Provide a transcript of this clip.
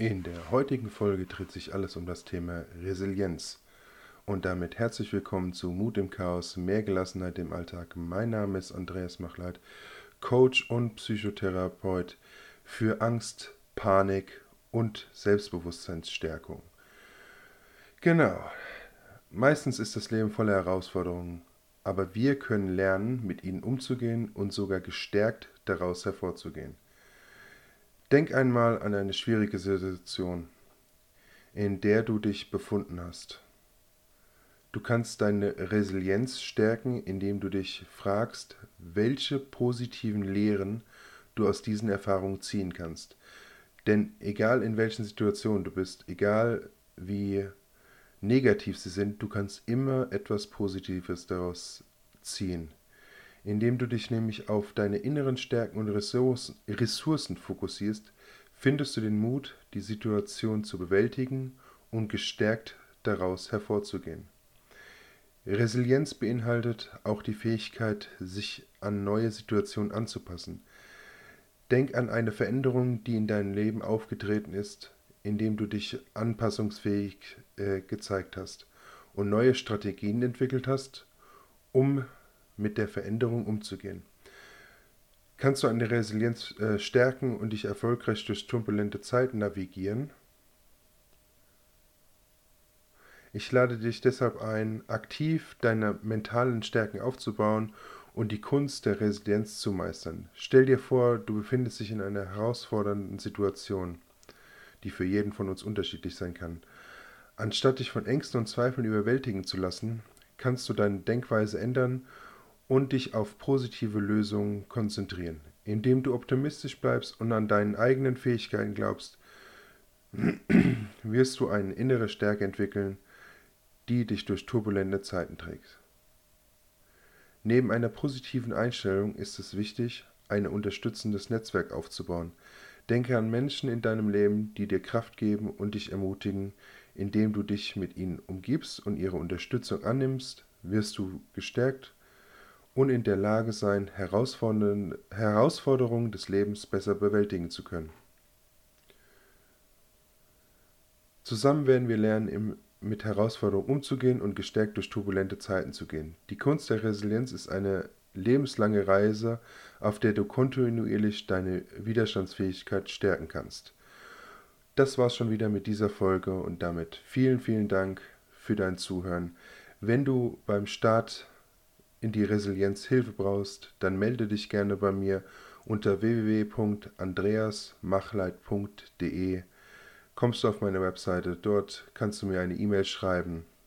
In der heutigen Folge dreht sich alles um das Thema Resilienz. Und damit herzlich willkommen zu Mut im Chaos, mehr Gelassenheit im Alltag. Mein Name ist Andreas Machleit, Coach und Psychotherapeut für Angst, Panik und Selbstbewusstseinsstärkung. Genau. Meistens ist das Leben voller Herausforderungen, aber wir können lernen, mit ihnen umzugehen und sogar gestärkt daraus hervorzugehen. Denk einmal an eine schwierige Situation, in der du dich befunden hast. Du kannst deine Resilienz stärken, indem du dich fragst, welche positiven Lehren du aus diesen Erfahrungen ziehen kannst. Denn egal in welchen Situationen du bist, egal wie negativ sie sind, du kannst immer etwas Positives daraus ziehen indem du dich nämlich auf deine inneren Stärken und Ressourcen fokussierst, findest du den Mut, die Situation zu bewältigen und gestärkt daraus hervorzugehen. Resilienz beinhaltet auch die Fähigkeit, sich an neue Situationen anzupassen. Denk an eine Veränderung, die in deinem Leben aufgetreten ist, indem du dich anpassungsfähig äh, gezeigt hast und neue Strategien entwickelt hast, um mit der Veränderung umzugehen. Kannst du eine Resilienz äh, stärken und dich erfolgreich durch turbulente Zeiten navigieren? Ich lade dich deshalb ein, aktiv deine mentalen Stärken aufzubauen und die Kunst der Resilienz zu meistern. Stell dir vor, du befindest dich in einer herausfordernden Situation, die für jeden von uns unterschiedlich sein kann. Anstatt dich von Ängsten und Zweifeln überwältigen zu lassen, kannst du deine Denkweise ändern und dich auf positive Lösungen konzentrieren. Indem du optimistisch bleibst und an deinen eigenen Fähigkeiten glaubst, wirst du eine innere Stärke entwickeln, die dich durch turbulente Zeiten trägt. Neben einer positiven Einstellung ist es wichtig, ein unterstützendes Netzwerk aufzubauen. Denke an Menschen in deinem Leben, die dir Kraft geben und dich ermutigen. Indem du dich mit ihnen umgibst und ihre Unterstützung annimmst, wirst du gestärkt und in der Lage sein, Herausforderungen des Lebens besser bewältigen zu können. Zusammen werden wir lernen, mit Herausforderungen umzugehen und gestärkt durch turbulente Zeiten zu gehen. Die Kunst der Resilienz ist eine lebenslange Reise, auf der du kontinuierlich deine Widerstandsfähigkeit stärken kannst. Das war's schon wieder mit dieser Folge und damit vielen, vielen Dank für dein Zuhören. Wenn du beim Start in die Resilienz Hilfe brauchst, dann melde dich gerne bei mir unter www.andreasmachleit.de. Kommst du auf meine Webseite, dort kannst du mir eine E-Mail schreiben